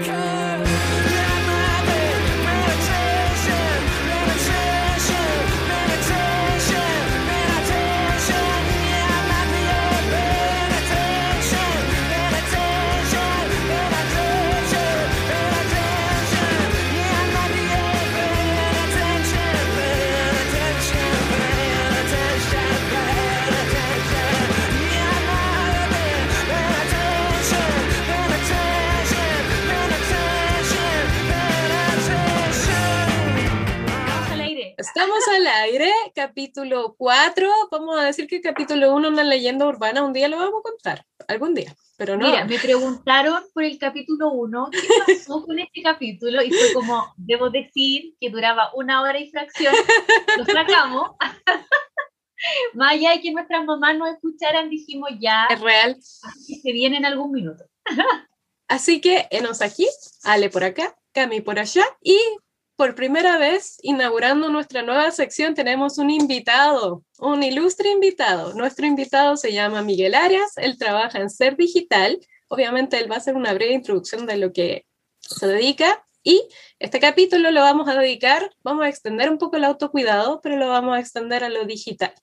Estamos capítulo 4. Vamos a decir que capítulo 1 una leyenda urbana. Un día lo vamos a contar, algún día, pero no. Mira, me preguntaron por el capítulo 1, ¿qué pasó con este capítulo? Y fue como, debo decir que duraba una hora y fracción. Lo sacamos. Más allá de que nuestras mamás nos escucharan, dijimos ya. Es real. Así que se viene en algún minuto. Así que enos aquí, Ale por acá, Cami por allá y por primera vez, inaugurando nuestra nueva sección, tenemos un invitado, un ilustre invitado. Nuestro invitado se llama Miguel Arias, él trabaja en Ser Digital. Obviamente, él va a hacer una breve introducción de lo que se dedica. Y este capítulo lo vamos a dedicar, vamos a extender un poco el autocuidado, pero lo vamos a extender a lo digital.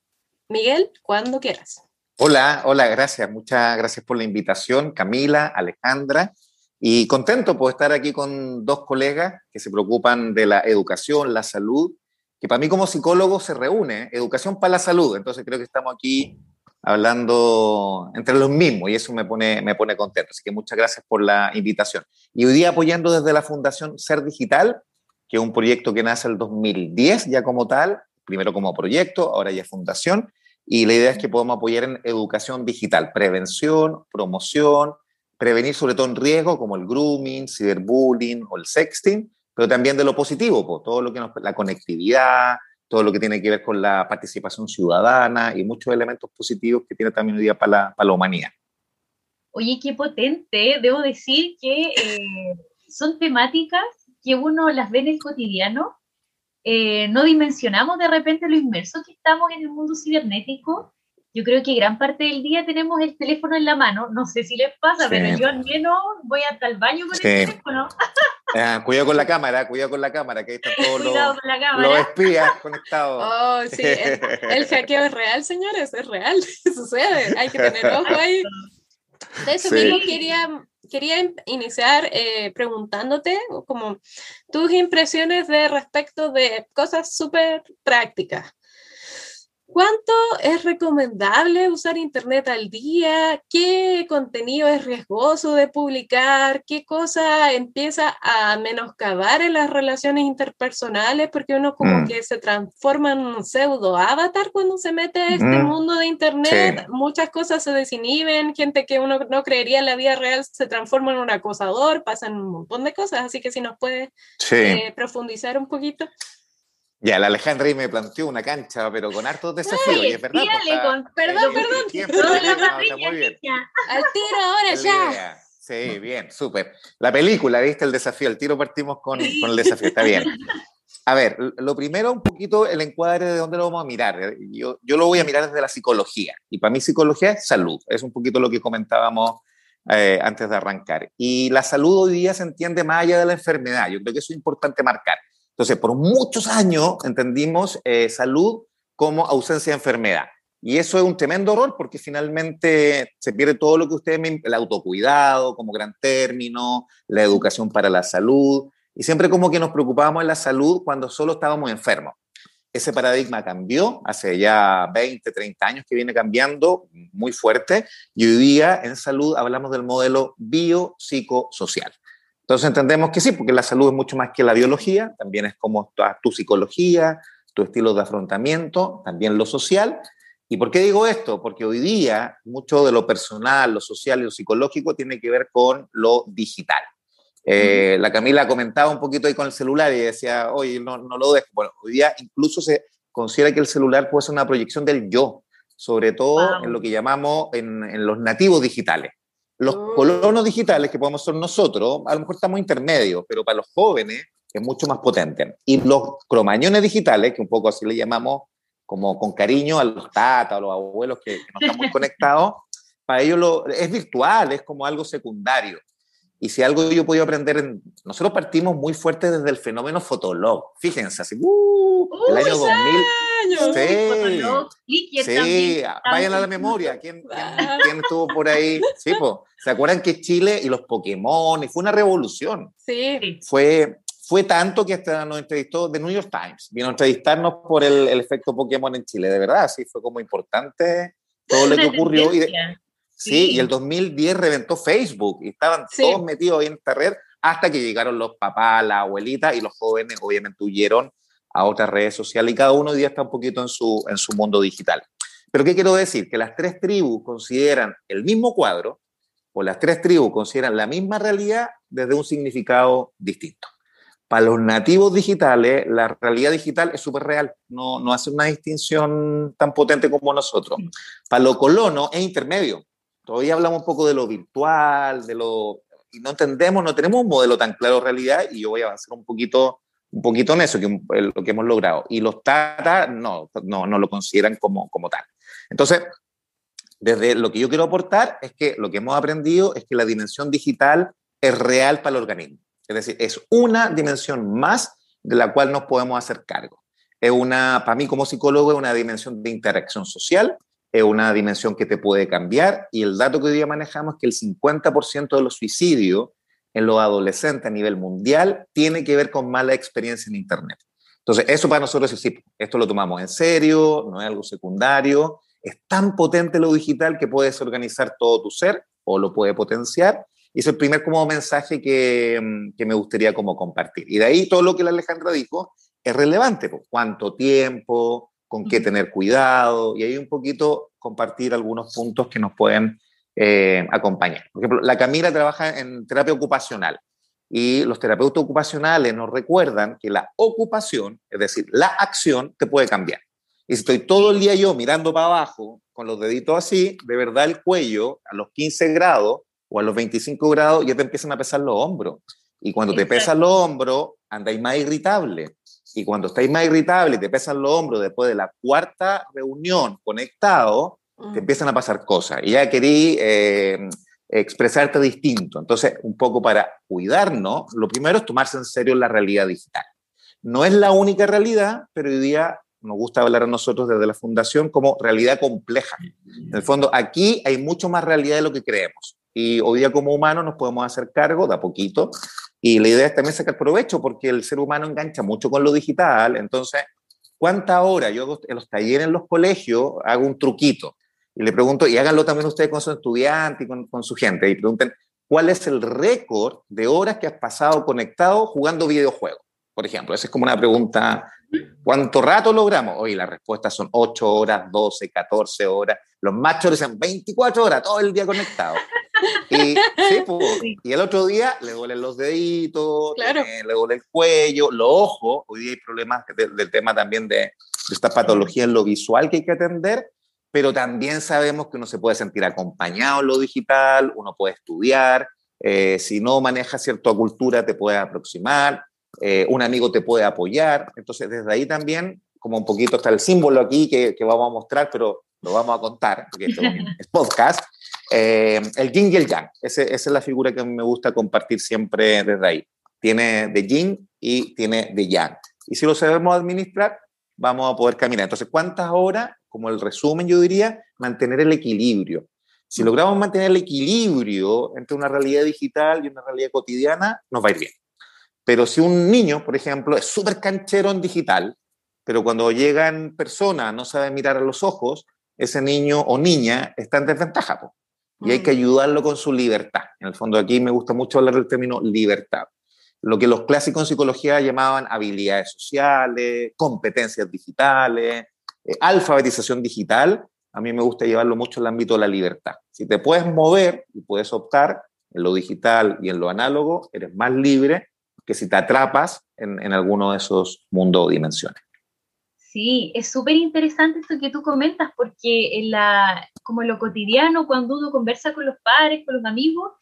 Miguel, cuando quieras. Hola, hola, gracias. Muchas gracias por la invitación, Camila, Alejandra. Y contento por estar aquí con dos colegas que se preocupan de la educación, la salud, que para mí como psicólogo se reúne, educación para la salud. Entonces creo que estamos aquí hablando entre los mismos y eso me pone, me pone contento. Así que muchas gracias por la invitación. Y hoy día apoyando desde la Fundación Ser Digital, que es un proyecto que nace el 2010 ya como tal, primero como proyecto, ahora ya fundación, y la idea es que podamos apoyar en educación digital, prevención, promoción, prevenir sobre todo en riesgo como el grooming, ciberbullying o el sexting, pero también de lo positivo, todo lo que nos, la conectividad, todo lo que tiene que ver con la participación ciudadana y muchos elementos positivos que tiene también hoy día para la, para la humanidad. Oye, qué potente. Debo decir que eh, son temáticas que uno las ve en el cotidiano. Eh, no dimensionamos de repente lo inmerso que estamos en el mundo cibernético yo creo que gran parte del día tenemos el teléfono en la mano. No sé si les pasa, pero yo al menos voy hasta el baño con el teléfono. Ah, cuidado con la cámara, cuidado con la cámara, que ahí están todos los, espías conectados. Oh, sí, el, hackeo es real, señores, es real, sucede, hay que tener ojo ahí. De eso mismo quería, quería iniciar eh, preguntándote como tus impresiones de respecto de cosas súper prácticas. ¿Cuánto es recomendable usar Internet al día? ¿Qué contenido es riesgoso de publicar? ¿Qué cosa empieza a menoscabar en las relaciones interpersonales? Porque uno como mm. que se transforma en un pseudo avatar cuando se mete a este mm. mundo de Internet. Muchas cosas se desinhiben, gente que uno no creería en la vida real se transforma en un acosador, pasan un montón de cosas. Así que si nos puede eh, profundizar un poquito. Ya, la Alejandra me planteó una cancha, pero con hartos desafíos, y es verdad. Pues, con, perdón, perdón. Al tiro ahora ya. Sí, bien, súper. La película, ¿viste? El desafío, el tiro partimos con, con el desafío, está bien. A ver, lo primero, un poquito el encuadre de dónde lo vamos a mirar. Yo, yo lo voy a mirar desde la psicología. Y para mí psicología es salud. Es un poquito lo que comentábamos eh, antes de arrancar. Y la salud hoy día se entiende más allá de la enfermedad. Yo creo que eso es importante marcar. Entonces, por muchos años entendimos eh, salud como ausencia de enfermedad. Y eso es un tremendo error porque finalmente se pierde todo lo que ustedes el autocuidado como gran término, la educación para la salud. Y siempre como que nos preocupábamos en la salud cuando solo estábamos enfermos. Ese paradigma cambió hace ya 20, 30 años que viene cambiando muy fuerte y hoy día en salud hablamos del modelo biopsicosocial. Entonces entendemos que sí, porque la salud es mucho más que la biología, también es como tu, psicología, tu estilo de afrontamiento, también lo social. ¿Y por qué digo esto? Porque hoy día mucho de lo personal, lo social y lo psicológico tiene que ver con lo digital. Eh, la Camila comentaba un poquito ahí con el celular y decía, oye, no, no lo dejo. Bueno, hoy día incluso se considera que el celular puede ser una proyección del yo, sobre todo en lo que llamamos en, en los nativos digitales. Los oh. colonos digitales que podemos ser nosotros, a lo mejor estamos intermedios, pero para los jóvenes es mucho más potente. Y los cromañones digitales, que un poco así le llamamos como con cariño a los tatas, a los abuelos que, no están muy conectados, para ellos lo, es virtual, es como algo secundario. Y si algo yo he podido aprender, en, nosotros partimos muy fuerte desde el fenómeno Fotolog. Fíjense, así, uh, el año 2000. Sí, sí vayan a la memoria. ¿Quién, quién, estuvo por ahí? Sí, ¿Se acuerdan que Chile y los Pokémon? Y fue una revolución. Sí. Fue, fue tanto que hasta nos entrevistó The New York Times. Vino a entrevistarnos por el, el efecto Pokémon en Chile. De verdad, sí, fue como importante todo lo que ocurrió. Y sí, y el 2010 reventó Facebook y estaban todos metidos ahí en esta red hasta que llegaron los papás, la abuelita y los jóvenes obviamente huyeron a otras redes sociales y cada uno hoy día está un poquito en su, en su mundo digital. Pero ¿qué quiero decir? Que las tres tribus consideran el mismo cuadro o las tres tribus consideran la misma realidad desde un significado distinto. Para los nativos digitales, la realidad digital es súper real, no, no hace una distinción tan potente como nosotros. Para los colonos es intermedio. Todavía hablamos un poco de lo virtual, de lo... Y no entendemos, no tenemos un modelo tan claro de realidad y yo voy a avanzar un poquito un poquito en eso, que lo que hemos logrado. Y los Tata no, no, no lo consideran como, como tal. Entonces, desde lo que yo quiero aportar es que lo que hemos aprendido es que la dimensión digital es real para el organismo. Es decir, es una dimensión más de la cual nos podemos hacer cargo. Es una, para mí como psicólogo, es una dimensión de interacción social, es una dimensión que te puede cambiar y el dato que hoy día manejamos es que el 50% de los suicidios en los adolescentes a nivel mundial tiene que ver con mala experiencia en Internet. Entonces, eso para nosotros es sí, esto lo tomamos en serio, no es algo secundario, es tan potente lo digital que puedes organizar todo tu ser o lo puede potenciar. Y es el primer como mensaje que, mm, que me gustaría como compartir. Y de ahí todo lo que la Alejandra dijo es relevante, pues, cuánto tiempo, con qué tener cuidado, y ahí un poquito compartir algunos puntos que nos pueden eh, acompañar. Por ejemplo, la Camila trabaja en terapia ocupacional y los terapeutas ocupacionales nos recuerdan que la ocupación, es decir, la acción, te puede cambiar. Y si estoy todo el día yo mirando para abajo, con los deditos así, de verdad el cuello a los 15 grados o a los 25 grados ya te empiezan a pesar los hombros. Y cuando te pesan los hombros, andáis más irritable. Y cuando estáis más irritable y te pesan los hombros después de la cuarta reunión conectado, te mm. empiezan a pasar cosas y ya querí eh, expresarte distinto. Entonces, un poco para cuidarnos, lo primero es tomarse en serio la realidad digital. No es la única realidad, pero hoy día nos gusta hablar a nosotros desde la fundación como realidad compleja. En el fondo, aquí hay mucho más realidad de lo que creemos. Y hoy día como humanos nos podemos hacer cargo de a poquito. Y la idea es también sacar provecho porque el ser humano engancha mucho con lo digital. Entonces, ¿cuánta hora? Yo en los talleres en los colegios hago un truquito y le pregunto, y háganlo también ustedes con su estudiante y con, con su gente, y pregunten, ¿cuál es el récord de horas que has pasado conectado jugando videojuegos? Por ejemplo, esa es como una pregunta, ¿cuánto rato logramos? Hoy las respuestas son 8 horas, 12, 14 horas. Los machos dicen 24 horas, todo el día conectado. Y, y el otro día le duelen los deditos, le duele el cuello, los ojos. Hoy día hay problemas del tema también de, de esta patología en lo visual que hay que atender pero también sabemos que uno se puede sentir acompañado en lo digital, uno puede estudiar, eh, si no maneja cierta cultura te puede aproximar, eh, un amigo te puede apoyar, entonces desde ahí también, como un poquito está el símbolo aquí que, que vamos a mostrar, pero lo vamos a contar, porque esto es podcast, eh, el yin y el yang, esa es la figura que me gusta compartir siempre desde ahí. Tiene de yin y tiene de yang. Y si lo sabemos administrar, vamos a poder caminar. Entonces, ¿cuántas horas como el resumen, yo diría, mantener el equilibrio. Si logramos mantener el equilibrio entre una realidad digital y una realidad cotidiana, nos va a ir bien. Pero si un niño, por ejemplo, es súper canchero en digital, pero cuando llega en persona no sabe mirar a los ojos, ese niño o niña está en desventaja. Y hay que mm. ayudarlo con su libertad. En el fondo aquí me gusta mucho hablar del término libertad. Lo que los clásicos en psicología llamaban habilidades sociales, competencias digitales, eh, alfabetización digital, a mí me gusta llevarlo mucho al ámbito de la libertad. Si te puedes mover y puedes optar en lo digital y en lo análogo, eres más libre que si te atrapas en, en alguno de esos mundos o dimensiones. Sí, es súper interesante esto que tú comentas, porque en la, como en lo cotidiano, cuando uno conversa con los padres, con los amigos,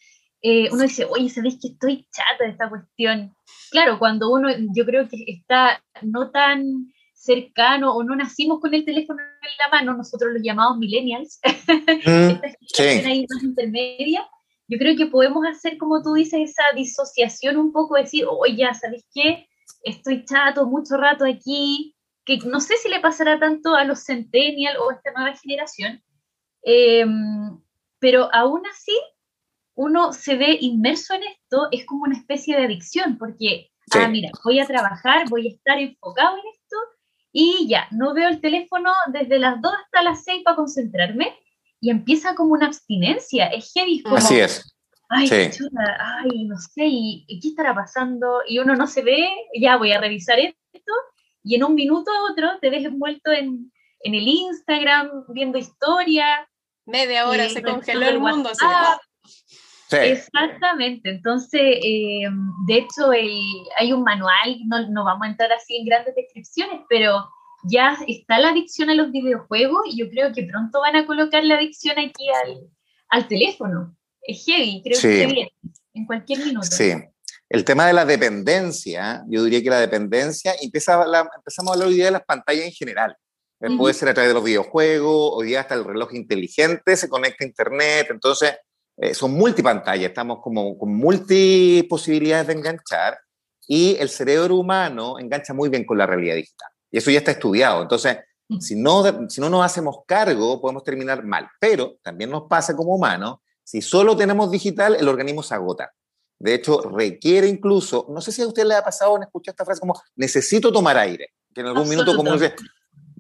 eh, uno dice, oye, ¿sabéis que estoy chata de esta cuestión? Claro, cuando uno, yo creo que está no tan cercano o no nacimos con el teléfono en la mano, nosotros los llamamos millennials, mm, sí. ahí más intermedia, yo creo que podemos hacer, como tú dices, esa disociación un poco, decir, oye, ¿sabes qué? Estoy chato mucho rato aquí, que no sé si le pasará tanto a los centennial o a esta nueva generación, em, pero aún así uno se ve inmerso en esto, es como una especie de adicción, porque, ah, mira, voy a trabajar, voy a estar enfocado en esto y ya, no veo el teléfono desde las 2 hasta las 6 para concentrarme y empieza como una abstinencia, es heavy. Como, Así es. Ay, chuta, ay, no sé, ¿y, qué estará pasando? Y uno no se ve, ya voy a revisar esto, y en un minuto a otro te ves envuelto en, en el Instagram, viendo historia. Media hora se congeló el mundo. Exactamente, entonces, eh, de hecho, hay un manual, no, no, vamos a entrar así en grandes descripciones, pero ya está la adicción a los videojuegos y yo creo que pronto van a colocar la adicción aquí al, al teléfono. Es heavy, creo que se viene en cualquier minuto. Sí. El tema de la dependencia, yo diría que la dependencia, empieza empezamos a hablar hoy día de las pantallas en general. Eh, puede ser a través de los videojuegos, hoy día hasta el reloj inteligente se conecta a Internet, entonces eh, son multipantallas, estamos como con multiposibilidades de enganchar y el cerebro humano engancha muy bien con la realidad digital. Y eso ya está estudiado. Entonces, si no, si no nos hacemos cargo, podemos terminar mal. Pero también nos pasa como humanos, si solo tenemos digital, el organismo se agota. De hecho, requiere incluso, no sé si a usted le ha pasado en escuchar esta frase como, necesito tomar aire. Que en algún minuto como dice,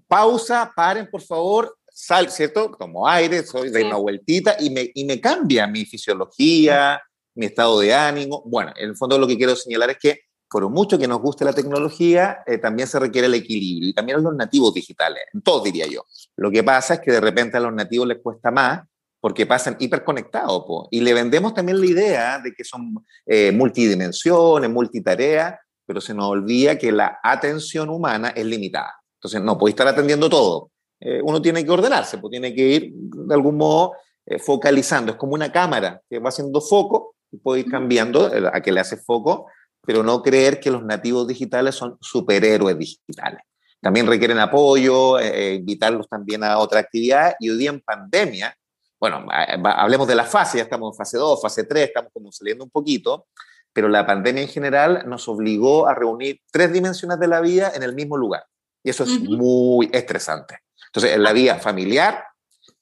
pausa, paren por favor, sal, ¿cierto? Tomo aire, soy de una vueltita y me, y me cambia mi fisiología, mi estado de ánimo. Bueno, en el fondo lo que quiero señalar es que por mucho que nos guste la tecnología, eh, también se requiere el equilibrio y también los nativos digitales, todos diría yo. Lo que pasa es que de repente a los nativos les cuesta más porque pasan hiperconectados y le vendemos también la idea de que son eh, multidimensiones, multitareas, pero se nos olvida que la atención humana es limitada. Entonces, no puede estar atendiendo todo. Eh, uno tiene que ordenarse, pues tiene que ir de algún modo eh, focalizando. Es como una cámara que va haciendo foco y puede ir cambiando eh, a que le hace foco, pero no creer que los nativos digitales son superhéroes digitales. También requieren apoyo, invitarlos también a otra actividad y hoy día en pandemia, bueno, hablemos de la fase, ya estamos en fase 2, fase 3, estamos como saliendo un poquito, pero la pandemia en general nos obligó a reunir tres dimensiones de la vida en el mismo lugar. Y eso es muy estresante. Entonces, en la vida familiar,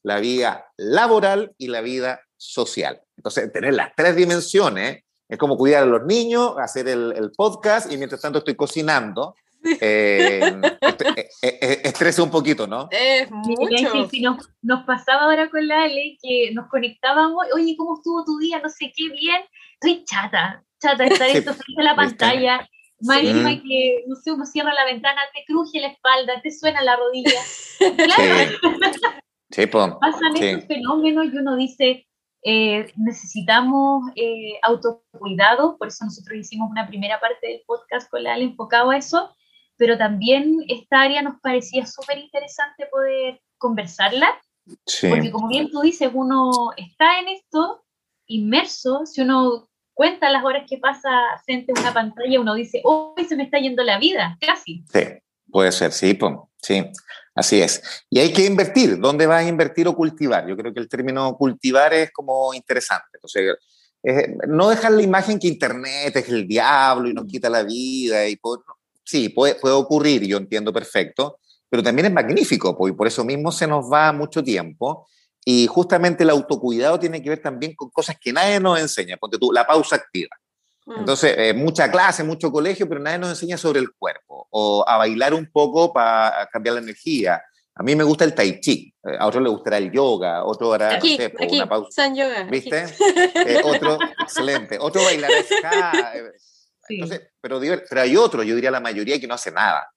la vida laboral y la vida social. Entonces, tener las tres dimensiones es como cuidar a los niños, hacer el, podcast y mientras tanto estoy cocinando. Eh, eh, eh, estresa un poquito, ¿no? Es mucho. Sí, nos, nos, pasaba ahora con la Ale que nos conectábamos, oye, ¿cómo estuvo tu día? No sé qué, bien. Estoy chata, chata, estar esto frente a la pantalla. Que, no sé, uno cierra la ventana, te cruje la espalda, te suena la rodilla. Claro. Sí, Pasan estos fenómenos y uno dice, eh, necesitamos eh, autocuidado, por eso nosotros hicimos una primera parte del podcast con la enfocado a eso, pero también esta área nos parecía súper interesante poder conversarla, porque como bien tú dices, uno está en esto inmerso, si uno cuenta las horas que pasa frente a una pantalla, uno dice, hoy se me está yendo la vida, casi. Sí, puede ser, sí, sí, así es. Y hay que invertir, ¿dónde vas a invertir o cultivar? Yo creo que el término cultivar es como interesante. Entonces, no dejar la imagen que Internet es el diablo y nos quita la vida. Y sí, puede, puede ocurrir, yo entiendo perfecto, pero también es magnífico, y por eso mismo se nos va mucho tiempo y justamente el autocuidado tiene que ver también con cosas que nadie nos enseña. Ponte tú, la pausa activa. Mm. Entonces, eh, mucha clase, mucho colegio, pero nadie nos enseña sobre el cuerpo o a bailar un poco para cambiar la energía. A mí me gusta el tai chi, eh, a otro le gustará el yoga, otro hará aquí, no sé, aquí, una pausa. San yoga. ¿Viste? Eh, otro, excelente. Otro bailará ska. Entonces, pero, pero hay otro, yo diría la mayoría, que no hace nada.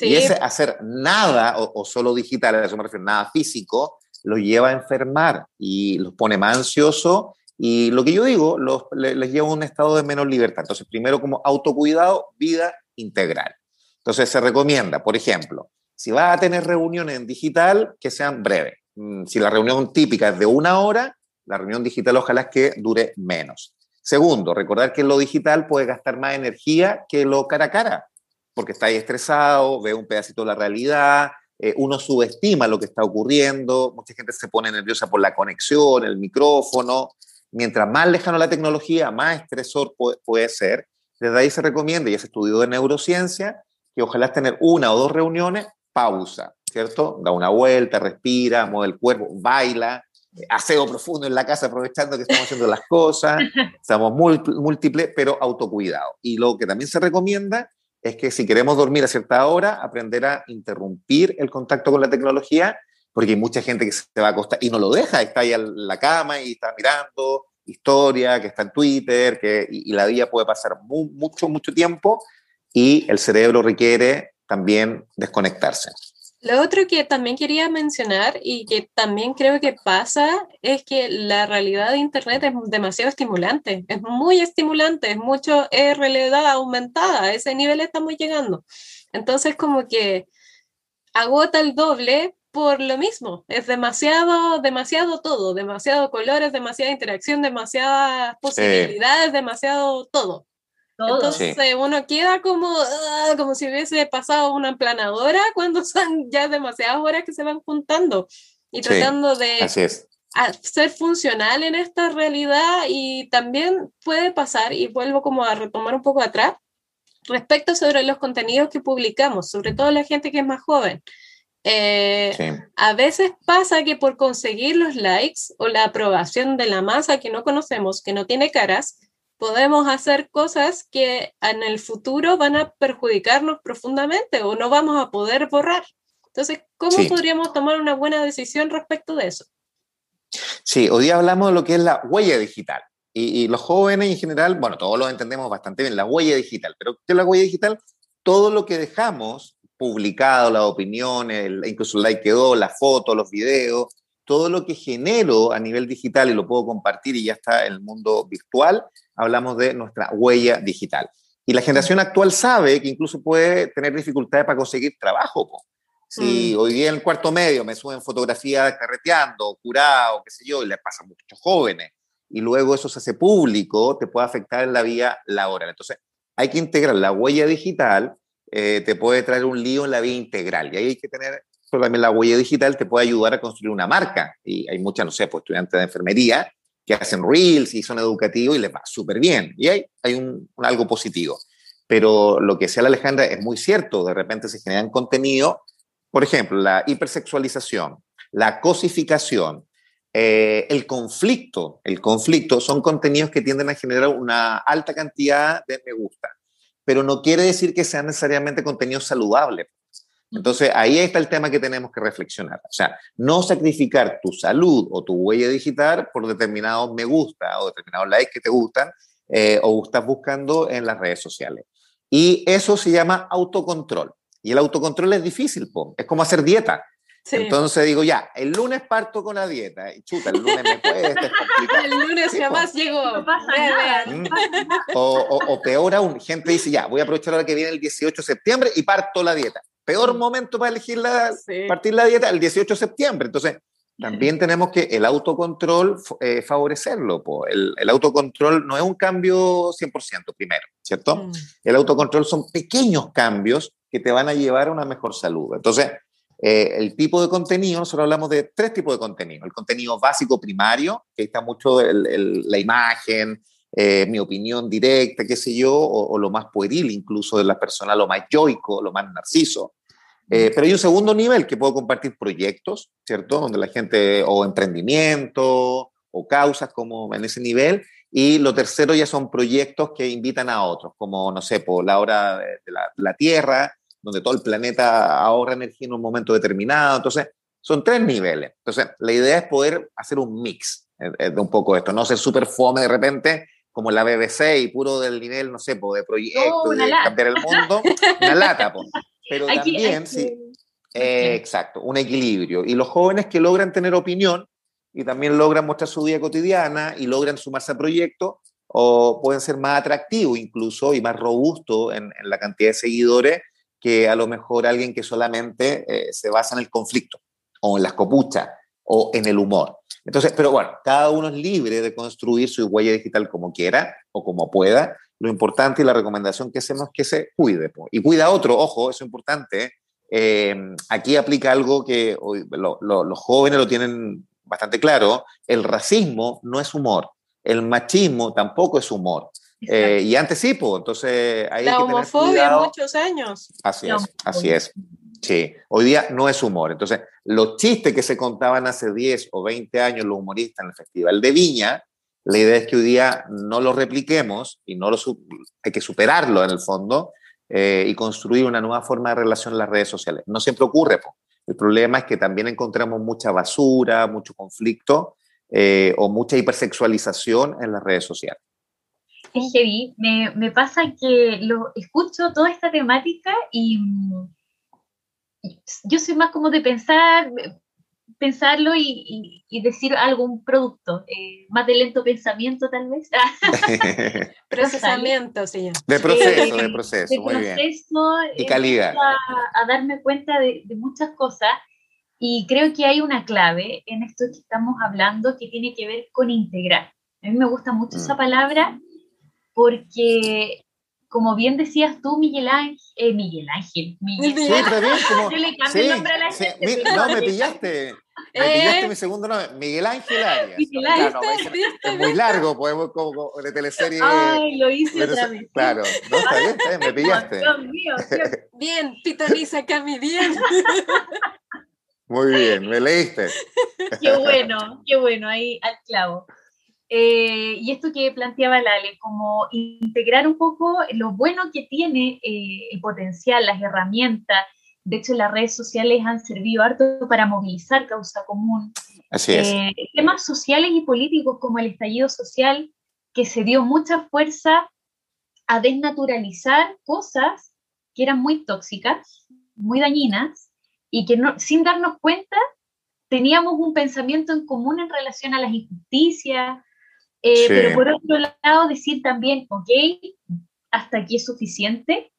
Y ese hacer nada, o, o solo digital, a eso me refiero, nada físico, los lleva a enfermar y los pone más ansiosos y lo que yo digo, los, les, lleva a un estado de menos libertad. Entonces, primero como autocuidado, vida integral. Entonces, se recomienda, por ejemplo, si vas a tener reuniones en digital, que sean breves. Mm, si la reunión típica es de una hora, la reunión digital ojalá es que dure menos. Segundo, recordar que lo digital puede gastar más energía que lo cara a cara, porque está ahí estresado, ve un pedacito de la realidad, eh, uno subestima lo que está ocurriendo, mucha gente se pone nerviosa por la conexión, el micrófono, mientras más lejano la tecnología, más estresor puede, ser. Desde ahí se recomienda, y es estudio de neurociencia, que ojalá tener una o dos reuniones, pausa, ¿cierto? Da una vuelta, respira, mueve el cuerpo, baila, aseo profundo en la casa aprovechando que estamos haciendo las cosas, estamos múltiples, pero autocuidado. Y lo que también se recomienda es que si queremos dormir a cierta hora, aprender a interrumpir el contacto con la tecnología, porque hay mucha gente que se va a acostar y no lo deja, está ahí en la cama y está mirando historia, que está en Twitter, que, y, la vida puede pasar mucho, mucho tiempo y el cerebro requiere también desconectarse. Lo otro que también quería mencionar y que también creo que pasa es que la realidad de Internet es demasiado estimulante, es muy estimulante, es mucho, es realidad aumentada, a ese nivel estamos llegando. Entonces como que agota el doble por lo mismo, es demasiado, demasiado todo, demasiado colores, demasiada interacción, demasiadas posibilidades, demasiado todo. Entonces uno queda como, ah, como si hubiese pasado una emplanadora cuando son ya demasiadas horas que se van juntando y tratando de ser funcional en esta realidad y también puede pasar, y vuelvo como a retomar un poco atrás, respecto sobre los contenidos que publicamos, sobre todo la gente que es más joven. Eh, a veces pasa que por conseguir los likes o la aprobación de la masa que no conocemos, que no tiene caras, podemos hacer cosas que en el futuro van a perjudicarnos profundamente o no vamos a poder borrar. Entonces, ¿cómo podríamos tomar una buena decisión respecto de eso? Sí, hoy día hablamos de lo que es la huella digital. Y, los jóvenes en general, bueno, todos lo entendemos bastante bien, la huella digital. Pero ¿qué es la huella digital? Todo lo que dejamos publicado, las opiniones, incluso el like quedó, las fotos, los videos, todo lo que genero a nivel digital y lo puedo compartir y ya está en el mundo virtual, hablamos de nuestra huella digital. Y la generación actual sabe que incluso puede tener dificultades para conseguir trabajo. Si mm. hoy día en el cuarto medio me suben fotografías carreteando, curado, qué sé yo, y le pasa a muchos jóvenes, y luego eso se hace público, te puede afectar en la vía laboral. Entonces, hay que integrar la huella digital, eh, te puede traer un lío en la vía integral, y ahí hay que tener, pero también la huella digital te puede ayudar a construir una marca, y hay muchas, no sé, pues estudiantes de enfermería que hacen reels y son educativos y les va súper bien. Y hay, hay un, algo positivo. Pero lo que sea la Alejandra es muy cierto, de repente se generan contenido, por ejemplo, la hipersexualización, la cosificación, eh, el conflicto, el conflicto son contenidos que tienden a generar una alta cantidad de me gusta, pero no quiere decir que sean necesariamente contenidos saludables. Entonces, ahí está el tema que tenemos que reflexionar. O sea, no sacrificar tu salud o tu huella digital por determinados me gusta o determinados likes que te gustan eh, o estás buscando en las redes sociales. Y eso se llama autocontrol. Y el autocontrol es difícil, es como hacer dieta. Entonces digo, ya, el lunes parto con la dieta. Y chuta, el lunes me cuesta, es complicado. El lunes jamás llego. No pasa nada. Mm. O, o, peor aún, gente dice, ya, voy a aprovechar ahora que viene el 18 de septiembre y parto la dieta peor momento para elegir la, partir la dieta, el 18 de septiembre. Entonces, también tenemos que el autocontrol eh, favorecerlo. El, el, autocontrol no es un cambio 100% primero, ¿cierto? Mm. El autocontrol son pequeños cambios que te van a llevar a una mejor salud. Entonces, eh, el tipo de contenido, nosotros hablamos de tres tipos de contenido. El contenido básico primario, que está mucho la imagen, eh, mi opinión directa, qué sé yo, o, o, lo más pueril incluso de la persona, lo más yoico, lo más narciso. Eh, pero hay un segundo nivel que puedo compartir proyectos, ¿cierto? Donde la gente, o emprendimiento, o causas como en ese nivel. Y lo tercero ya son proyectos que invitan a otros, como, no sé, por la hora de la, Tierra, donde todo el planeta ahorra energía en un momento determinado. Entonces, son tres niveles. Entonces, la idea es poder hacer un mix eh, eh, de un poco esto, no ser súper fome de repente, como la BBC y puro del nivel, no sé, de proyectos, de cambiar el mundo, una lata, pues. Pero también, sí, exacto, un equilibrio. Y los jóvenes que logran tener opinión y también logran mostrar su vida cotidiana y logran sumarse a proyectos, o pueden ser más atractivos incluso y más robustos en, la cantidad de seguidores que a lo mejor alguien que solamente eh, se basa en el conflicto o en las copuchas o en el humor. Entonces, pero bueno, cada uno es libre de construir su huella digital como quiera o como pueda, lo importante y la recomendación que hacemos es que se cuide. Y cuida a otro, ojo, eso es importante. Eh, aquí aplica algo que los jóvenes lo tienen bastante claro, el racismo no es humor. el machismo tampoco es humor. Eh, y antes sí, pues, entonces hay La homofobia muchos años. Así es, así es. Sí, hoy día no es humor. Entonces, los chistes que se contaban hace 10 o 20 años los humoristas en el Festival de Viña, la idea es que hoy día no lo repliquemos y no lo hay que superarlo en el fondo eh, y construir una nueva forma de relación en las redes sociales. No siempre ocurre. El problema es que también encontramos mucha basura, mucho conflicto eh, o mucha hipersexualización en las redes sociales. Es heavy. Me, pasa que lo escucho toda esta temática y yo soy más como de pensar, pensarlo y, decir algún producto, eh, más de lento pensamiento tal vez. Procesamiento, señor. De proceso, de proceso, de muy proceso, bien. Y calidad. A, darme cuenta de, muchas cosas y creo que hay una clave en esto que estamos hablando que tiene que ver con integrar. A mí me gusta mucho esa mm. palabra porque como bien decías tú, Miguel Ángel, eh, Miguel Ángel, Miguel. Sí, bien, como, Yo le cambio el nombre a la gente. no, me pillaste. Me eh, pillaste mi segundo nombre, Miguel Ángel Arias. Miguel Ángel, es muy largo, podemos como, de teleserie. Ay, lo hice otra vez. Claro, no, está bien, está bien, me pillaste. Dios mío, Dios. Bien, pitoniza Cami, bien. Muy bien, me leíste. Qué bueno, qué bueno, ahí al clavo. Eh, y esto que planteaba Lale, como integrar un poco lo bueno que tiene eh, el potencial, las herramientas. De hecho, las redes sociales han servido harto para movilizar causa común. Así es. Eh, temas sociales y políticos como el estallido social, que se dio mucha fuerza a desnaturalizar cosas que eran muy tóxicas, muy dañinas, y que no, sin darnos cuenta teníamos un pensamiento en común en relación a las injusticias, eh, pero por otro lado, decir también, ok, hasta aquí es suficiente.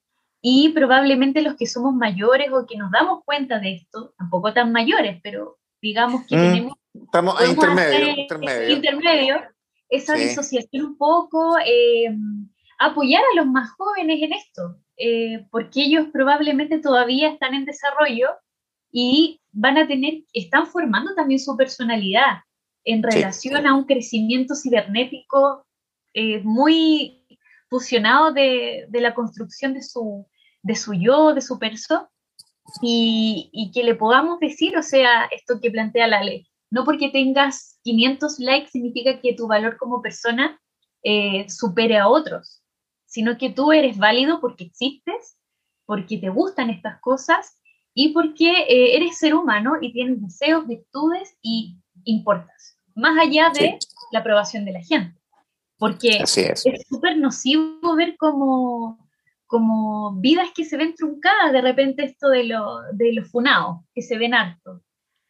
Y probablemente los que somos mayores o que nos damos cuenta de esto, tampoco tan mayores, pero digamos que mm, tenemos... Estamos a intermedio, intermedio. intermedio. esa disociación un poco, eh, apoyar a los más jóvenes en esto, eh, porque ellos probablemente todavía están en desarrollo y van a tener, están formando también su personalidad en relación a un crecimiento cibernético eh, muy fusionado de, de, la construcción de su, de su yo, de su perso, y, y, que le podamos decir, o sea, esto que plantea la ley, no porque tengas 500 likes significa que tu valor como persona eh, supere a otros, sino que tú eres válido porque existes, porque te gustan estas cosas y porque eh, eres ser humano y tienes deseos, virtudes y importas más allá de la aprobación de la gente. Porque es súper nocivo ver como, como vidas que se ven truncadas de repente esto de, lo, de los funados, que se ven hartos.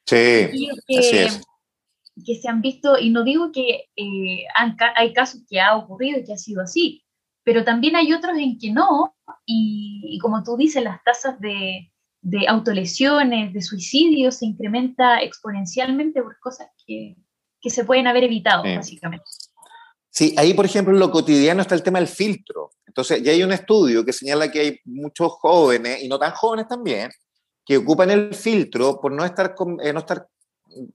Sí, que, así es. que se han visto, y no digo que eh, hay casos que ha ocurrido y que ha sido así, pero también hay otros en que no, y, como tú dices, las tasas de, de autolesiones, de suicidios se incrementa exponencialmente por cosas que, que se pueden haber evitado, básicamente. Sí, ahí, por ejemplo, en lo cotidiano está el tema del filtro. Entonces, ya hay un estudio que señala que hay muchos jóvenes, y no tan jóvenes también, que ocupan el filtro por no estar, eh, no estar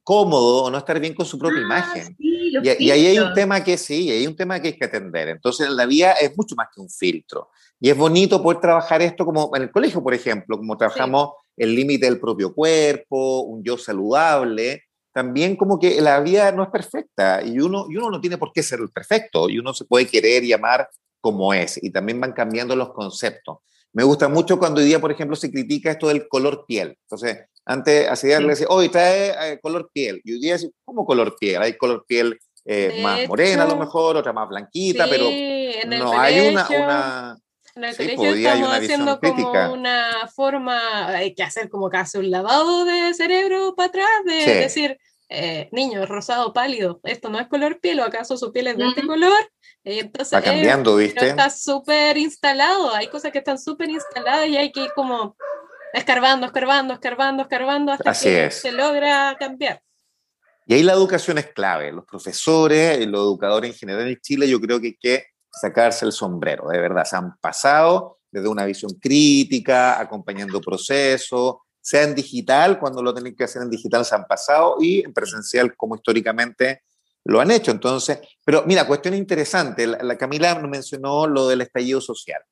cómodo o no estar bien con su propia ah, imagen. y, y, ahí hay un tema que sí, hay un tema que hay que atender. Entonces, la vida es mucho más que un filtro. Y es bonito poder trabajar esto como en el colegio, por ejemplo, como trabajamos el límite del propio cuerpo, un yo saludable, también como que la vida no es perfecta y uno, y uno no tiene por qué ser el perfecto y uno se puede querer y amar como es y también van cambiando los conceptos. Me gusta mucho cuando hoy día, por ejemplo, se critica esto del color piel. Entonces, antes, hace días le decía, hoy trae eh, color piel. Y hoy día, ¿cómo color piel? Hay color piel eh, más morena a lo mejor, otra más blanquita, pero no hay una, una, en el sí, colegio estamos haciendo como una forma, hay que hacer como casi un lavado de cerebro para atrás, de decir, eh, niño, rosado pálido, esto no es color piel, o acaso su piel es de este color. Eh, entonces, Está cambiando, ¿viste? Está súper instalado, hay cosas que están súper instaladas y hay que ir como escarbando, escarbando, escarbando, escarbando hasta que se logra cambiar. Y ahí la educación es clave. Los profesores, los educadores en general en Chile, yo creo que hay que sacarse el sombrero, de verdad. Se han pasado desde una visión crítica, acompañando procesos, sea en digital, cuando lo tienen que hacer en digital se han pasado, y en presencial, como históricamente lo han hecho. Entonces, pero mira, cuestión interesante, la, Camila mencionó lo del estallido social,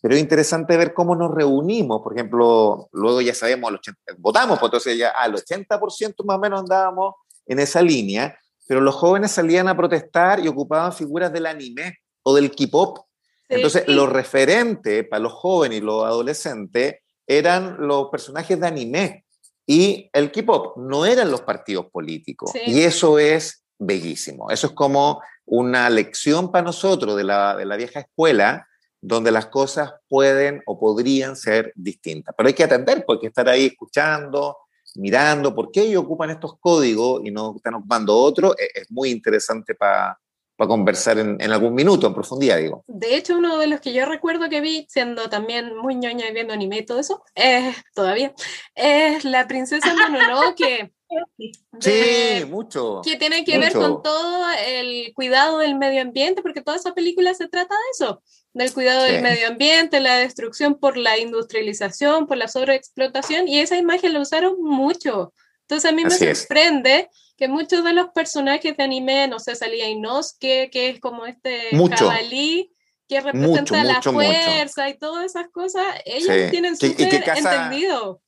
pero es interesante ver cómo nos reunimos, por ejemplo, luego ya sabemos, votamos, pues entonces ya al 80% más o menos andábamos en esa línea, pero los jóvenes salían a protestar y ocupaban figuras del anime o del K-pop. Entonces, lo referente para los jóvenes y los adolescentes eran los personajes de anime y el K-pop, no eran los partidos políticos. Y eso es bellísimo. Eso es como una lección para nosotros de la, de la vieja escuela, donde las cosas pueden o podrían ser distintas. Pero hay que atender, porque estar ahí escuchando, mirando por qué ellos ocupan estos códigos y no están ocupando otros, es, es muy interesante para para conversar en, en, algún minuto, en profundidad, digo. De hecho, uno de los que yo recuerdo que vi, siendo también muy ñoña y viendo anime y todo eso, es, todavía, es la princesa Mononoke. sí, mucho. Que tiene que ver con todo el cuidado del medio ambiente, porque toda esa película se trata de eso, del cuidado del medio ambiente, la destrucción por la industrialización, por la sobreexplotación, y esa imagen la usaron mucho. Entonces a mí me sorprende que muchos de los personajes de anime, no sé, salía Inosuke, que es como este jabalí, que representa la fuerza y todas esas cosas, ellos tienen súper entendido.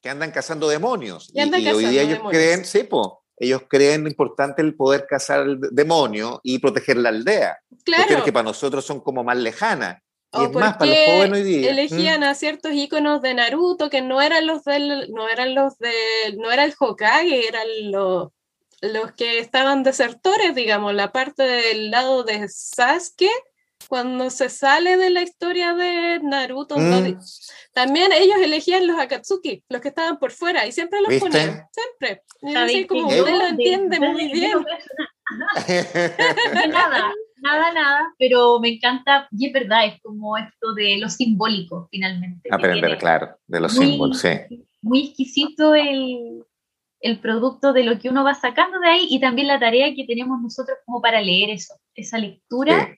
Que andan cazando demonios. Y, hoy día ellos creen, sí, po, ellos creen importante el poder cazar el demonio y proteger la aldea. Claro. que para nosotros son como más lejanas. Y es más, para los jóvenes hoy día. Elegían a ciertos íconos de Naruto que no eran los del, no eran los del, no era el Hokage, eran los, los que estaban desertores, digamos, la parte del lado de Sasuke, cuando se sale de la historia de Naruto, mm. también ellos elegían los Akatsuki, los que estaban por fuera, y siempre los ponían, siempre. Y así como usted lo entiende muy bien. nada, nada, nada, pero me encanta, y es verdad, es como esto de lo simbólico, finalmente. Aprender, claro, de los símbolos, sí. Muy exquisito el, el producto de lo que uno va sacando de ahí y también la tarea que tenemos nosotros como para leer eso, esa lectura.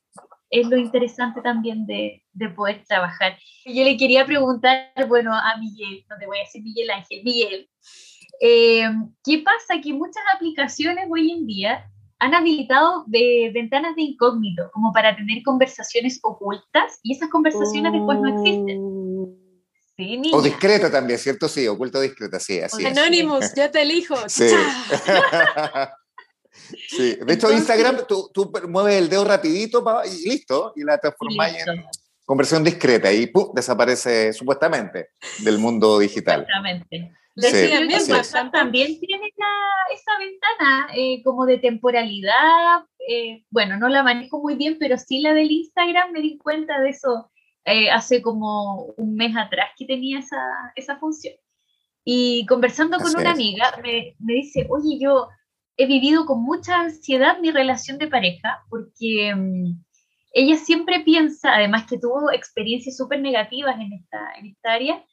Es lo interesante también de, de, poder trabajar. Yo le quería preguntar, bueno, a Miguel, no te voy a decir Miguel Ángel, Miguel, eh, ¿qué pasa? Que muchas aplicaciones hoy en día han habilitado de ventanas de incógnito, como para tener conversaciones ocultas, y esas conversaciones después no existen. O discreta también, ¿cierto? Sí, oculto discreta, sí, así Anonymous, yo te elijo. Sí. sí. De hecho, Instagram, tú, tú, mueves el dedo rapidito y listo, y la transformas en conversión discreta y ¡pum! desaparece supuestamente del mundo digital. Exactamente. Sí, también tiene esa ventana eh, como de temporalidad. Eh, bueno, no la manejo muy bien, pero sí la del Instagram me di cuenta de eso eh, hace como un mes atrás que tenía esa, esa función. Y conversando con una amiga, me, me, dice, oye, yo he vivido con mucha ansiedad mi relación de pareja, porque mm, ella siempre piensa, además que tuvo experiencias súper negativas en esta, en esta área,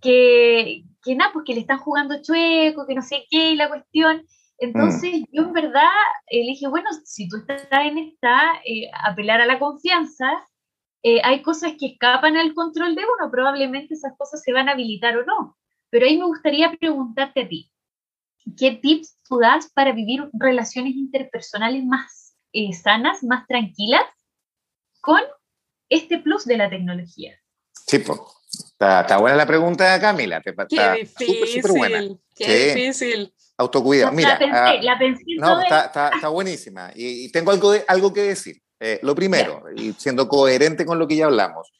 que, que nada, porque le están jugando chueco, que no sé qué, y la cuestión. Entonces, mm. yo en verdad le dije, bueno, si tú estás en esta, eh, apelar a la confianza, eh, hay cosas que escapan al control de uno, probablemente esas cosas se van a habilitar o no. Pero ahí me gustaría preguntarte a ti, ¿qué tips tú das para vivir relaciones interpersonales más eh, sanas, más tranquilas, con este plus de la tecnología? Sí, pues, está, buena la pregunta, Camila. Qué difícil, buena. Qué difícil. Autocuidado. Mira, la pensé, ah, la pensé no, está, está, buenísima. Y, y tengo algo, de, algo que decir. Eh, lo primero, y siendo coherente con lo que ya hablamos,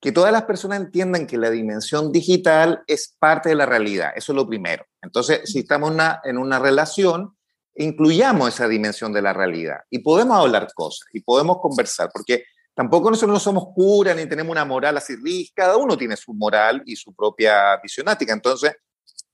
que todas las personas entiendan que la dimensión digital es parte de la realidad. Eso es lo primero. Entonces, si estamos en una relación, incluyamos esa dimensión de la realidad y podemos hablar cosas y podemos conversar, porque tampoco nosotros no somos curas ni tenemos una moral así rígida, cada uno tiene su moral y su propia visionática. Entonces,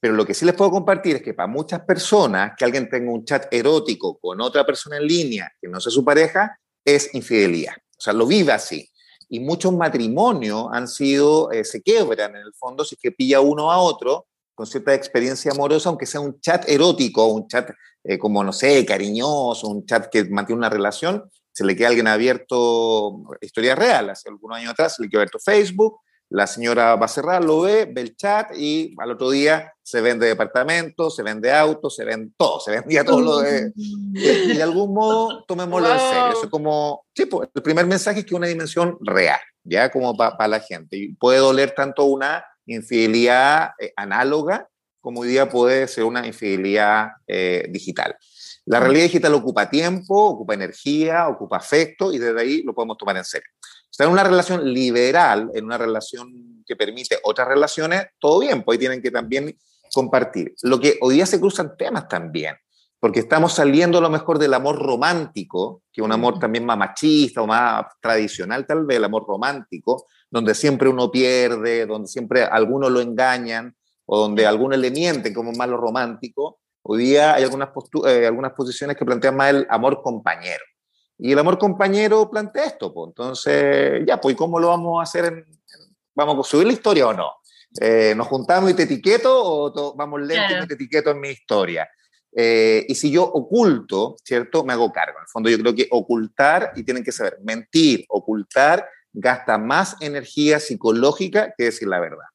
pero lo que sí les puedo compartir es que para muchas personas, que alguien tenga un chat erótico con otra persona en línea que no sea su pareja, es infidelidad. O sea, lo vive así. Y muchos matrimonios han sido, eh, se quiebran en el fondo si es que pilla uno a otro con cierta experiencia amorosa, aunque sea un chat erótico, un chat eh, como, no sé, cariñoso, un chat que mantiene una relación, se le queda alguien abierto, historia real, hace algunos años atrás se le quedó abierto Facebook, La señora va a cerrar, lo ve, ve el chat y al otro día se vende departamentos, se vende autos, se vende todo, se vendía todo lo de... Y de algún modo, tomémoslo en serio. Eso es como, sí, pues, el primer mensaje es que una dimensión real, ya como para la gente. Y puede doler tanto una infidelidad eh, análoga como hoy día puede ser una infidelidad eh, digital. La realidad digital ocupa tiempo, ocupa energía, ocupa afecto y desde ahí lo podemos tomar en serio. Estar en una relación liberal, en una relación que permite otras relaciones, todo bien, pues ahí tienen que también compartir. Lo que hoy día se cruzan temas también, porque estamos saliendo a lo mejor del amor romántico, que es un amor también más machista o más tradicional tal vez, el amor romántico, donde siempre uno pierde, donde siempre algunos lo engañan o donde algunos le mienten como malo romántico. Hoy día hay algunas, eh, algunas posiciones que plantean más el amor compañero. Y el amor compañero plantea esto, pues. Entonces, ya, pues, ¿cómo lo vamos a hacer? En, ¿Vamos a subir la historia o no? Eh, ¿Nos juntamos y te etiqueto o vamos lento y te etiqueto en mi historia? Eh, y si yo oculto, ¿cierto? Me hago cargo. En el fondo yo creo que ocultar, y tienen que saber, mentir, ocultar, gasta más energía psicológica que decir la verdad.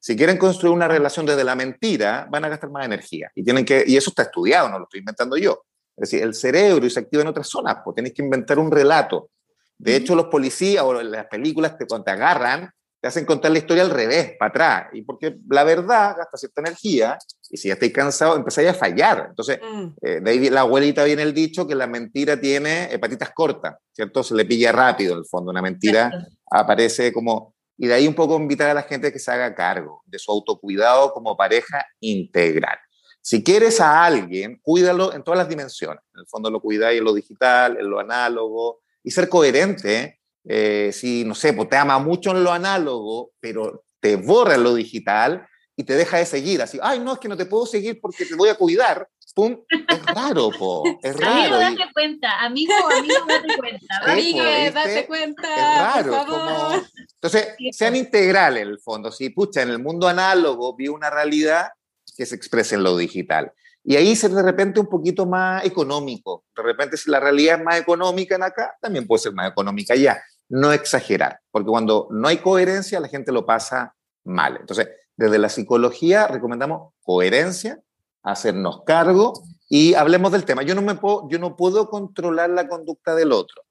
Si quieren construir una relación desde la mentira, van a gastar más energía. Y, tienen que, y eso está estudiado, no lo estoy inventando yo. Es decir, el cerebro y se activa en otras zonas, pues tenéis que inventar un relato. De hecho, los policías o las películas te, cuando te agarran, te hacen contar la historia al revés, para atrás. Y porque la verdad gasta cierta energía y si ya estáis cansados, empezáis a fallar. Entonces, mm. eh, de ahí la abuelita viene el dicho que la mentira tiene patitas cortas, ¿cierto? Se le pilla rápido en el fondo. Una mentira aparece como... Y de ahí un poco invitar a la gente que se haga cargo de su autocuidado como pareja integral. Si quieres a alguien, cuídalo en todas las dimensiones. En el fondo lo cuidáis en lo digital, en lo análogo, y ser coherente. Eh, si, no sé, pues te ama mucho en lo análogo, pero te borra en lo digital y te deja de seguir. Así, ay, no, es que no te puedo seguir porque te voy a cuidar. ¡Pum! Es raro, po. Es raro. Amigo, date cuenta. Amigo, amigo, date cuenta. Amigo, date cuenta. Es raro. Como... Entonces, sean integrales en el fondo. Si, pucha, en el mundo análogo vi una realidad, que se exprese en lo digital. Y ahí ser de repente un poquito más económico. De repente, si la realidad es más económica en acá, también puede ser más económica allá. No exagerar, porque cuando no hay coherencia, la gente lo pasa mal. Entonces, desde la psicología recomendamos coherencia, hacernos cargo y hablemos del tema. Yo no, me puedo, yo no puedo controlar la conducta del otro,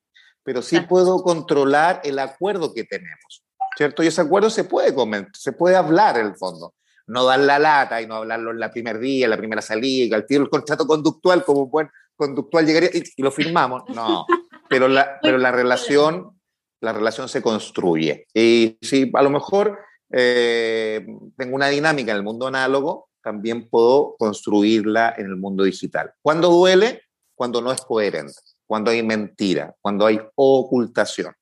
pero sí puedo controlar el acuerdo que tenemos, ¿cierto? Y ese acuerdo se puede, se puede hablar en el fondo no dar la lata y no hablarlo en la primer día, en la primera salida, al tiro el contrato conductual como buen conductual llegaría y, lo firmamos. No, pero la, pero la relación, la relación se construye. Y si a lo mejor eh, tengo una dinámica en el mundo análogo, también puedo construirla en el mundo digital. ¿Cuándo duele? Cuando no es coherente, cuando hay mentira, cuando hay ocultación.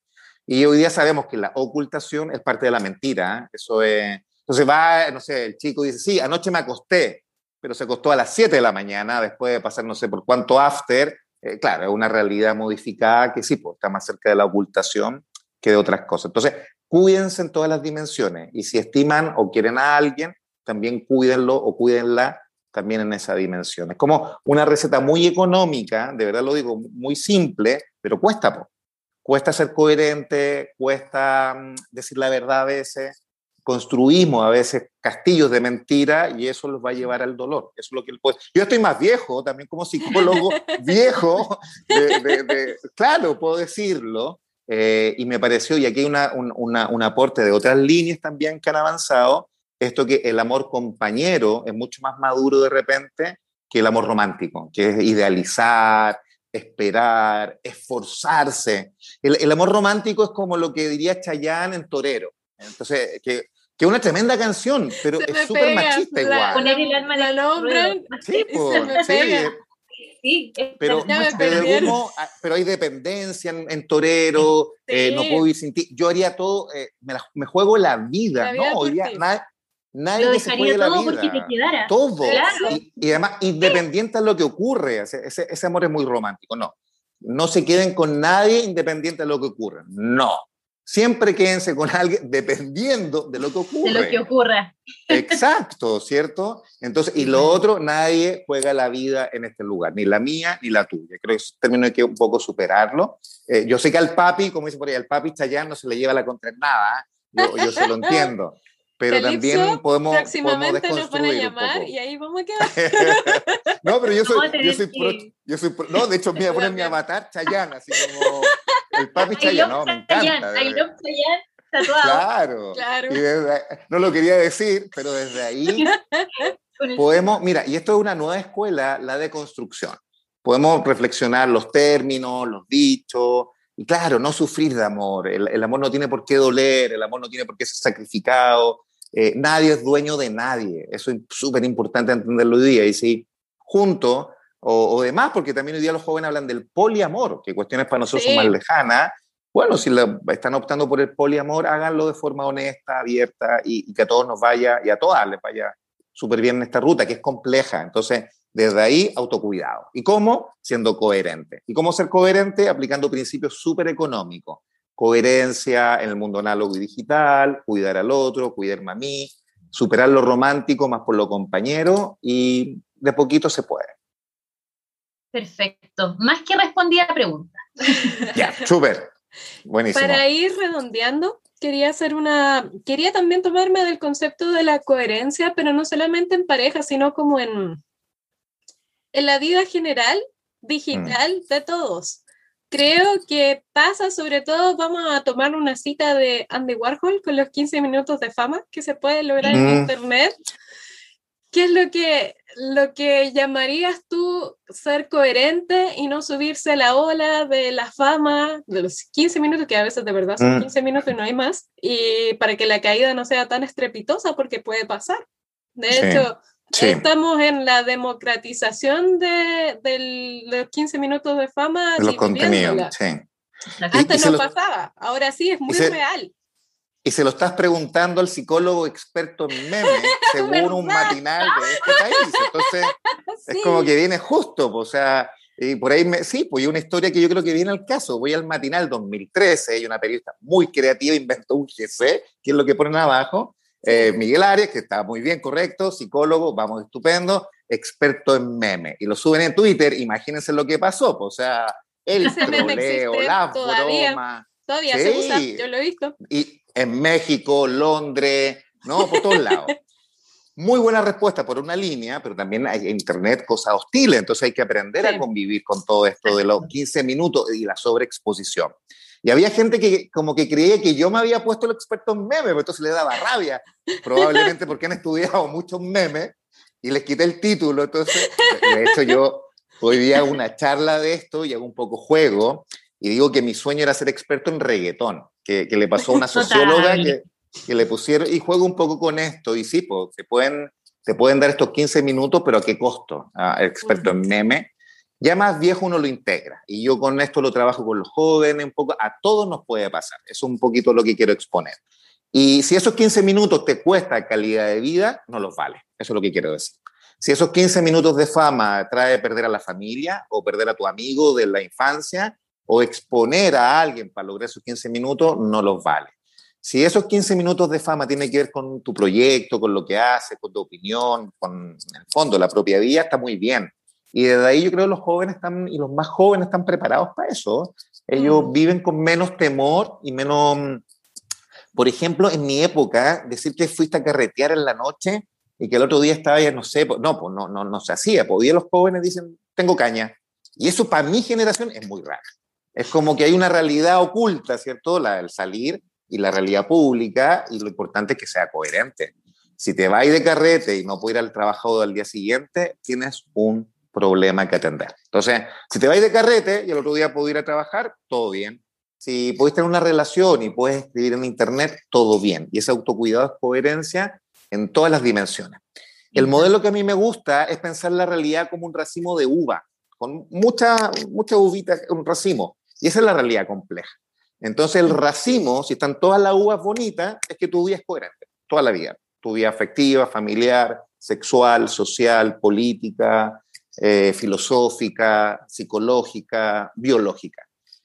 Y hoy día sabemos que la ocultación es parte de la mentira. ¿eh? Eso es, entonces va, no sé, el chico dice, sí, anoche me acosté, pero se acostó a las 7 de la mañana después de pasar no sé por cuánto after. Eh, claro, es una realidad modificada que sí, pues, está más cerca de la ocultación que de otras cosas. Entonces, cuídense en todas las dimensiones y si estiman o quieren a alguien, también cuídenlo o cuídenla también en esa dimensión. Es como una receta muy económica, de verdad lo digo, muy simple, pero cuesta. Cuesta ser coherente, cuesta mm, decir la verdad a veces, construimos a veces castillos de mentira y eso los va a llevar al dolor. Eso es lo que puede. Yo estoy más viejo, también como psicólogo viejo, claro, puedo decirlo, eh, y me pareció, y aquí hay una, un, aporte de otras líneas también que han avanzado, esto que el amor compañero es mucho más maduro de repente que el amor romántico, que es idealizar, esperar, esforzarse. El, el amor romántico es como lo que diría Chayanne en Torero entonces, que, que una tremenda canción, pero es súper machista igual. Poner el alma en el hombre. Sí, sí, pero, ah, pero, hay dependencia en, torero, eh, no puedo vivir sin ti. Yo haría todo, eh, me, me, juego la vida, ¿no? Hoy día nadie, nadie se juegue la vida. Todo. Y, y, además, independiente de lo que ocurre, ese, ese amor es muy romántico, no. No se queden con nadie independiente de lo que ocurre. No siempre quédense con alguien dependiendo de lo que ocurre. De lo que ocurra. Exacto, ¿cierto? Entonces, y lo otro, nadie juega la vida en este lugar, ni la mía ni la tuya. Creo que término hay que un poco superarlo. Eh, yo sé que al papi, como dice por ahí, al papi Chayán no se le lleva la contra nada. yo, yo se lo entiendo. Pero también podemos. Próximamente nos van a llamar y ahí vamos a quedar. no, pero yo soy. Yo soy, pro, yo soy pro, no, de hecho, me voy a poner mi avatar Chayanne, así como el papi Chayanne. No, me encanta. I love Chayanne. Claro, claro. no lo quería decir, pero desde ahí podemos, mira, y esto es una nueva escuela, la de construcción. Podemos reflexionar los términos, los dichos, y claro, no sufrir de amor. El, el amor no tiene por qué doler, el amor no tiene por qué ser sacrificado, eh, nadie es dueño de nadie. Eso es súper importante entenderlo hoy día. Y si junto, o, o, demás, porque también hoy día los jóvenes hablan del poliamor, que cuestiones para nosotros son más lejanas. Bueno, si están optando por el poliamor, háganlo de forma honesta, abierta y, y que a todos nos vaya y a todas les vaya súper bien en esta ruta, que es compleja. Entonces, desde ahí, autocuidado. ¿Y cómo? Siendo coherente. ¿Y cómo ser coherente? Aplicando principios súper económicos coherencia en el mundo análogo y digital, cuidar al otro, cuidarme a mí, superar lo romántico más por lo compañero y de poquito se puede. Perfecto. Más que respondí a la pregunta. Ya, súper. Buenísimo. Para ir redondeando, quería hacer una, quería también tomarme del concepto de la coherencia, pero no solamente en pareja, sino como en, en la vida general, digital, mm. de todos. Creo que pasa, sobre todo, vamos a tomar una cita de Andy Warhol con los 15 minutos de fama que se puede lograr en Internet. ¿Qué es lo que, lo que llamarías tú ser coherente y no subirse a la ola de la fama de los 15 minutos, que a veces de verdad son 15 mm. minutos y no hay más, y para que la caída no sea tan estrepitosa porque puede pasar? De hecho, Estamos en la democratización de, los 15 minutos de fama. De los contenidos, sí. Antes no pasaba, ahora sí es muy real. Y se lo estás preguntando al psicólogo experto en memes, según un matinal de este país. Entonces, es como que viene justo, o sea, y por ahí, me, sí, pues hay una historia que yo creo que viene al caso. Voy al matinal 2013, hay una periodista muy creativa, inventó un GC, que es lo que ponen abajo, eh, Miguel Arias, que está muy bien, correcto, psicólogo, vamos, estupendo, experto en meme. Y lo suben en Twitter, imagínense lo que pasó, pues, o sea, el troleo, la todavía, broma. Todavía se usa, yo lo he visto. Y en México, Londres, ¿no? Por todos lados. Muy buena respuesta por una línea, pero también hay en Internet cosas hostiles, entonces hay que aprender a convivir con todo esto de los 15 minutos y la sobreexposición. Y había gente que como que creía que yo me había puesto el experto en memes, pero entonces le daba rabia, probablemente porque han estudiado muchos memes y les quité el título. Entonces, de hecho, yo hoy día hago una charla de esto y hago un poco juego y digo que mi sueño era ser experto en reggaetón, que, que le pasó a una socióloga que, que, le pusieron, y juego un poco con esto, y sí, pues, se pueden, se pueden dar estos 15 minutos, pero ¿a qué costo? Ah, experto en meme ya más viejo uno lo integra. Y yo con esto lo trabajo con los jóvenes, un poco, a todos nos puede pasar. Eso es un poquito lo que quiero exponer. Y si esos 15 minutos te cuesta calidad de vida, no los vale. Eso es lo que quiero decir. Si esos 15 minutos de fama trae perder a la familia o perder a tu amigo de la infancia o exponer a alguien para lograr esos 15 minutos, no los vale. Si esos 15 minutos de fama tienen que ver con tu proyecto, con lo que haces, con tu opinión, con el fondo, la propia vida, está muy bien. Y desde ahí yo creo que los jóvenes están, y los más jóvenes están preparados para eso. Ellos mm. viven con menos temor y menos... Por ejemplo, en mi época, decir que fuiste a carretear en la noche y que el otro día estaba ya, no sé, no, pues no, no, no se hacía. Podía los jóvenes dicen, tengo caña. Y eso para mi generación es muy raro. Es como que hay una realidad oculta, ¿cierto? La del salir y la realidad pública, y lo importante es que sea coherente. Si te vas de carrete y no puedes ir al trabajo al día siguiente, tienes un problema que atender. Entonces, si te vais de carrete y el otro día puedo ir a trabajar, todo bien. Si podéis tener una relación y puedes escribir en internet, todo bien. Y ese autocuidado es coherencia en todas las dimensiones. El modelo que a mí me gusta es pensar la realidad como un racimo de uva, con mucha, mucha uvita, un racimo. Y esa es la realidad compleja. Entonces, el racimo, si están todas las uvas bonitas, es que tu vida es coherente, toda la vida. Tu vida afectiva, familiar, sexual, social, política, eh, filosófica, psicológica, biológica.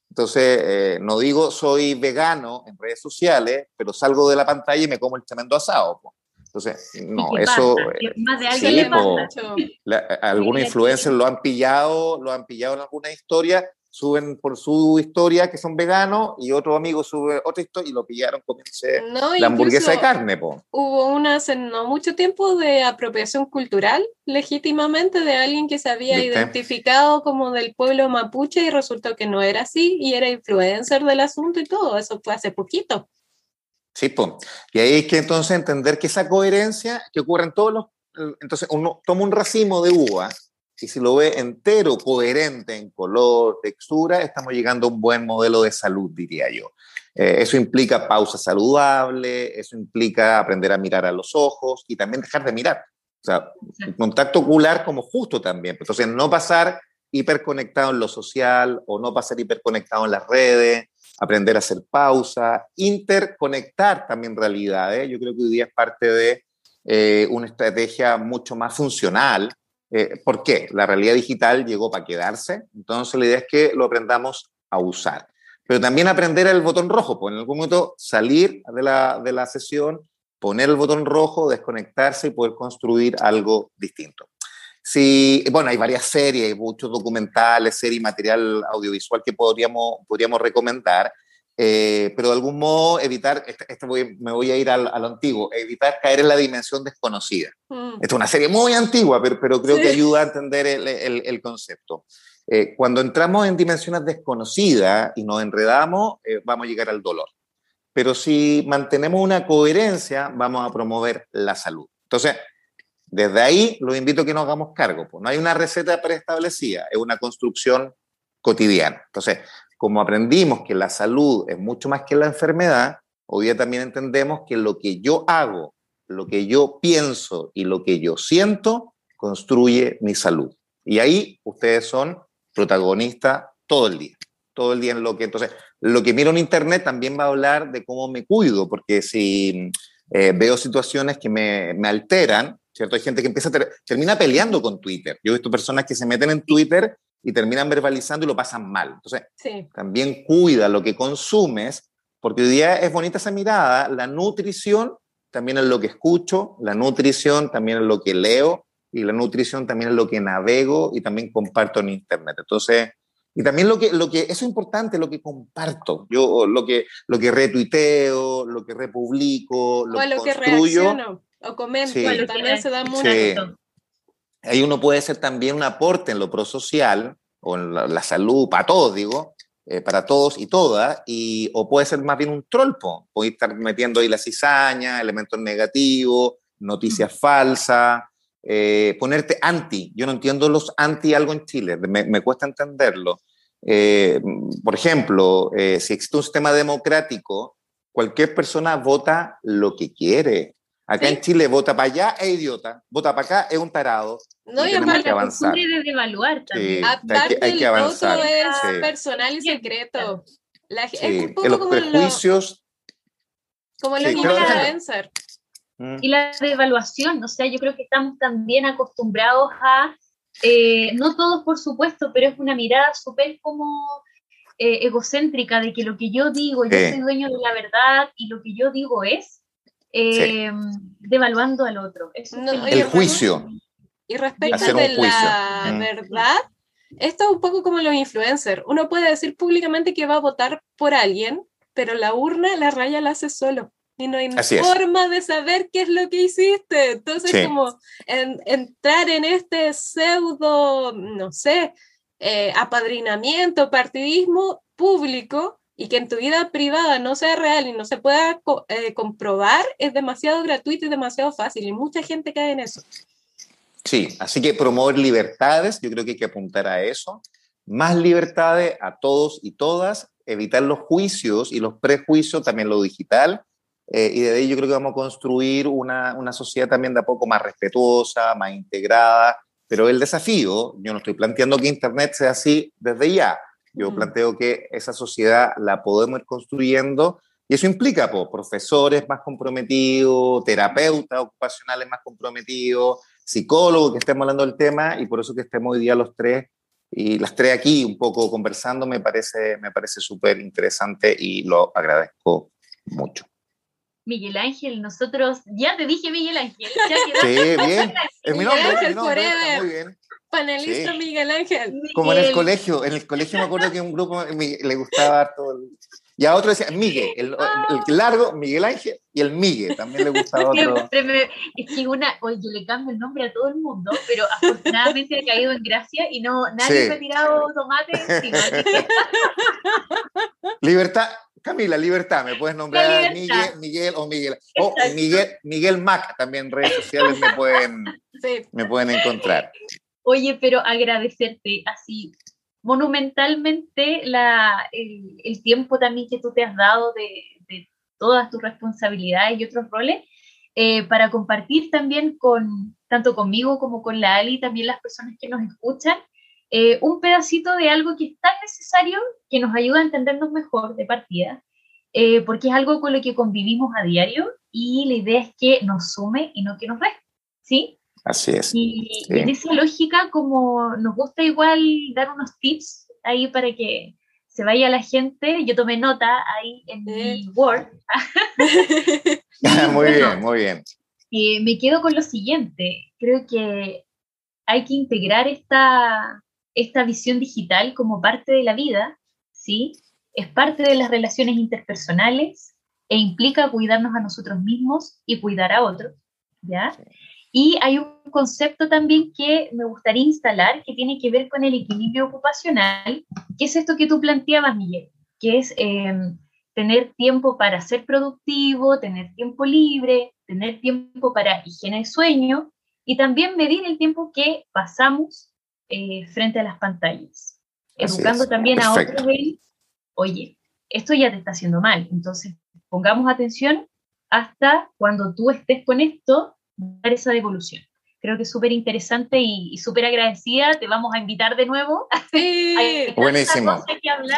Entonces, eh, no digo soy vegano en redes sociales, pero salgo de la pantalla y me como el tremendo asado. Entonces, no, eso... Más de alguien sí, algunos influencers lo han pillado, lo han pillado en alguna historia, suben por su historia que son veganos y otro amigo sube otra historia y lo pillaron comiéndose la hamburguesa de carne. Po. Hubo una hace no mucho tiempo de apropiación cultural legítimamente de alguien que se había identificado como del pueblo mapuche y resultó que no era así y era influencer del asunto y todo. Eso fue hace poquito. Sí, pues. Y ahí hay que entonces entender que esa coherencia que ocurre en todos los... Entonces uno toma un racimo de uva y si lo ve entero, coherente en color, textura, estamos llegando a un buen modelo de salud, diría yo. Eh, eso implica pausa saludable, eso implica aprender a mirar a los ojos y también dejar de mirar. O sea, contacto ocular como justo también. Entonces, no pasar hiperconectado en lo social o no pasar hiperconectado en las redes, aprender a hacer pausa, interconectar también realidades. Yo creo que hoy día es parte de eh, una estrategia mucho más funcional eh, ¿Por qué? La realidad digital llegó para quedarse, entonces la idea es que lo aprendamos a usar. Pero también aprender el botón rojo, pues en algún momento salir de la, de la sesión, poner el botón rojo, desconectarse y poder construir algo distinto. Sí, bueno, hay varias series, muchos documentales, series y material audiovisual que podríamos, podríamos recomendar. Eh, pero de algún modo evitar, este, este me voy a ir al, a lo antiguo, evitar caer en la dimensión desconocida. Mm. Esta es una serie muy antigua, pero, pero creo que ayuda a entender el, el, el concepto. Eh, cuando entramos en dimensiones desconocidas y nos enredamos, eh, vamos a llegar al dolor. Pero si mantenemos una coherencia, vamos a promover la salud. Entonces, desde ahí los invito a que nos hagamos cargo. Pues no hay una receta preestablecida, es una construcción cotidiana. Entonces, como aprendimos que la salud es mucho más que la enfermedad, hoy día también entendemos que lo que yo hago, lo que yo pienso y lo que yo siento construye mi salud. Y ahí ustedes son protagonistas todo el día, todo el día en lo que entonces lo que miro en internet también va a hablar de cómo me cuido, porque si eh, veo situaciones que me, me, alteran, ¿cierto? Hay gente que empieza termina peleando con Twitter. Yo he visto personas que se meten en Twitter y terminan verbalizando y lo pasan mal. Entonces, también cuida lo que consumes, porque hoy día es bonita esa mirada, la nutrición también es lo que escucho, la nutrición también es lo que leo y la nutrición también es lo que navego y también comparto en internet. Entonces, y también lo que, lo que, eso es importante, lo que comparto, yo lo que, lo que retuiteo, lo que republico, lo, que construyo. o comento, también se da mucho ahí uno puede ser también un aporte en lo prosocial o en la, salud, para todos, digo, eh, para todos y todas, y, o puede ser más bien un trolpo, puede estar metiendo ahí la cizaña, elementos negativos, noticias falsas, eh, ponerte anti. Yo no entiendo los anti algo en Chile, me, cuesta entenderlo. Eh, por ejemplo, si existe un sistema democrático, cualquier persona vota lo que quiere. Acá en Chile, vota para allá es idiota, vota para acá es un tarado. No, y, aparte, que avanzar. de devaluar también. aparte, hay que, avanzar. el voto es personal y secreto. La, es un poco los como prejuicios. como los influencers. Mm. Y la devaluación, o sea, yo creo que estamos también acostumbrados a, eh, no todos por supuesto, pero es una mirada súper como eh, egocéntrica de que lo que yo digo, yo soy dueño de la verdad y lo que yo digo es, eh, devaluando al otro. el juicio. Y respecto de la mm. verdad, esto es un poco como los influencers. Uno puede decir públicamente que va a votar por alguien, pero la urna, la raya la hace solo. Y no hay forma de saber qué es lo que hiciste. Entonces, como entrar en este pseudo, no sé, eh, apadrinamiento, partidismo público, y que en tu vida privada no sea real y no se pueda eh, comprobar es demasiado gratuito y demasiado fácil y mucha gente cae en eso. Sí, así que promover libertades, yo creo que hay que apuntar a eso. Más libertades a todos y todas, evitar los juicios y los prejuicios, también lo digital. Eh, y de ahí yo creo que vamos a construir una, una sociedad también de a poco más respetuosa, más integrada. Pero el desafío, yo no estoy planteando que Internet sea así desde ya, yo planteo que esa sociedad la podemos ir construyendo y eso implica profesores más comprometidos, terapeutas ocupacionales más comprometidos, psicólogos que estemos hablando del tema y por eso que estemos hoy día los tres y las tres aquí un poco conversando me parece me parece súper interesante y lo agradezco mucho. Miguel Ángel, nosotros, ya te dije Miguel Ángel. sí, bien. Es mi nombre, es mi nombre, muy bien. Panelista Miguel Ángel. Como en el colegio, en el colegio me acuerdo que un grupo le gustaba todo. Y a otro decía Miguel, el, largo, Miguel Ángel, y el Miguel, también le gustaba otro. es que una, oye, yo le cambio el nombre a todo el mundo, pero afortunadamente he caído en gracia y no, nadie me ha tirado tomate encima. Libertad, Camila, libertad, me puedes nombrar Miguel, Miguel o Miguel. O Miguel, Miguel Mac, también redes sociales me pueden, me pueden encontrar. Oye, pero agradecerte así monumentalmente la, el, tiempo también que tú te has dado de, todas tus responsabilidades y otros roles, eh, para compartir también con, tanto conmigo como con la Ali, también las personas que nos escuchan, eh, un pedacito de algo que es tan necesario que nos ayuda a entendernos mejor de partida, eh, porque es algo con lo que convivimos a diario y la idea es que nos sume y no que nos reste, ¿sí? Así es. Y en esa lógica, como nos gusta igual dar unos tips ahí para que se vaya la gente, yo tomé nota ahí en mi Word. muy bien, muy bien. Y me quedo con lo siguiente, creo que hay que integrar esta, esta visión digital como parte de la vida, ¿sí? Es parte de las relaciones interpersonales e implica cuidarnos a nosotros mismos y cuidar a otros, ¿ya? Y hay un concepto también que me gustaría instalar que tiene que ver con el equilibrio ocupacional, que es esto que tú planteabas, Miguel, que es em, tener tiempo para ser productivo, tener tiempo libre, tener tiempo para higiene de sueño y también medir el tiempo que pasamos eh, frente a las pantallas, educando también a otros oye, esto ya te está haciendo mal, entonces pongamos atención hasta cuando tú estés con esto dar esa devolución. Creo que es súper interesante y, súper agradecida. Te vamos a invitar de nuevo. Sí. Buenísimo.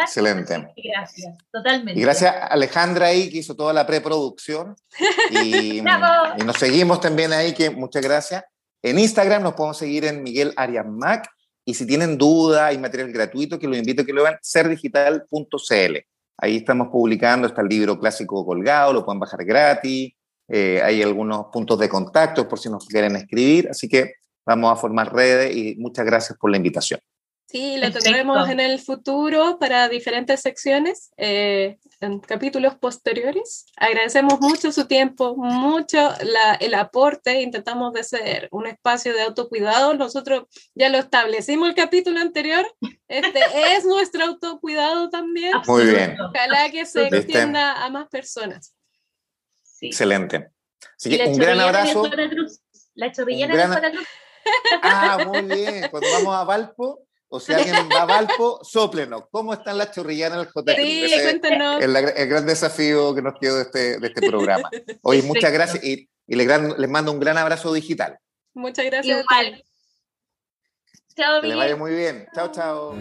Excelente. Gracias, totalmente. Y gracias a Alejandra ahí que hizo toda la preproducción. Y, y nos seguimos también ahí, que muchas gracias. En Instagram nos podemos seguir en Miguel Arias Mac. Y si tienen duda y material gratuito, que los invito a que lo vean, serdigital.cl. Ahí estamos publicando, está el libro clásico colgado, lo pueden bajar gratis. Eh, hay algunos puntos de contacto por si nos quieren escribir, así que vamos a formar redes y muchas gracias por la invitación. Sí, lo tendremos en el futuro para diferentes secciones, eh, en capítulos posteriores. Agradecemos mucho su tiempo, mucho el aporte. Intentamos de ser un espacio de autocuidado. Nosotros ya lo establecimos el capítulo anterior. Este es nuestro autocuidado también. Muy bien. Ojalá que se extienda a más personas. Excelente. Así que un gran abrazo. La chorrillana gran... de Cruz. Ah, muy bien. Cuando vamos a Valpo, o si alguien va a Valpo, sóplenos. ¿Cómo están las chorrillanas del J. Sí, cuéntanos. El, el, gran desafío que nos quedó de este, de este programa. Hoy muchas gracias y, y les, les, mando un gran abrazo digital. Muchas gracias. Igual. Chao, Que le vaya muy bien. Chao, chao.